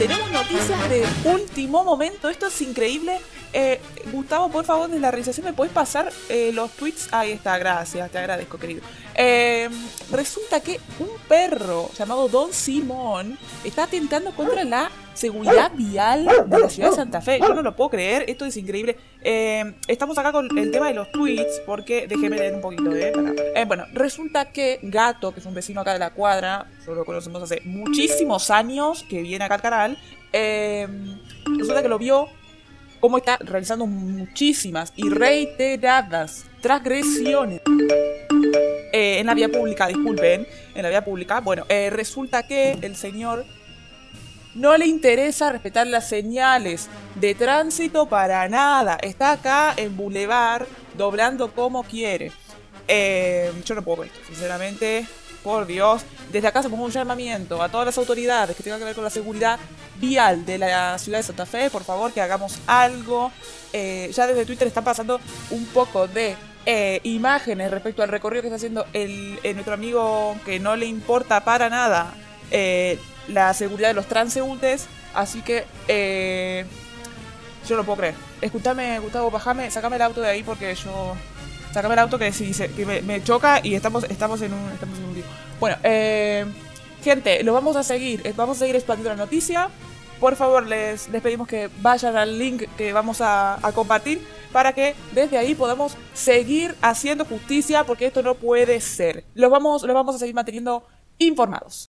tenemos noticias de último momento. Esto es increíble. Eh, Gustavo, por favor, desde la realización me puedes pasar eh, los tweets. Ahí está, gracias, te agradezco, querido. Eh, resulta que un perro llamado Don Simón está atentando contra la seguridad vial de la ciudad de Santa Fe. Yo no lo puedo creer, esto es increíble. Eh, estamos acá con el tema de los tweets, porque déjeme leer un poquito, ¿eh? Eh, bueno, resulta que Gato, que es un vecino acá de la cuadra, yo lo conocemos hace muchísimos años, que viene acá al canal, eh, resulta que lo vio cómo está realizando muchísimas y reiteradas transgresiones eh, en la vía pública, disculpen, en la vía pública. Bueno, eh, resulta que el señor no le interesa respetar las señales de tránsito para nada. Está acá en Boulevard doblando como quiere. Eh, yo no puedo con esto, sinceramente. Por Dios. Desde acá pongo un llamamiento a todas las autoridades que tengan que ver con la seguridad vial de la ciudad de Santa Fe. Por favor, que hagamos algo. Eh, ya desde Twitter están pasando un poco de eh, imágenes respecto al recorrido que está haciendo el, eh, nuestro amigo que no le importa para nada la seguridad de los transeúntes. Así que yo no puedo creer. Escúchame, Gustavo, bajame, sacame el auto de ahí porque yo. Sacame el auto que, se- que me, choca y estamos, estamos en un. Estamos en un. Bueno, eh, gente, lo vamos a seguir. eh, Vamos a seguir expandiendo la noticia. Por favor, les, les pedimos que vayan al link que vamos a, a compartir para que desde ahí podamos seguir haciendo justicia porque esto no puede ser. Los vamos, los vamos a seguir manteniendo informados.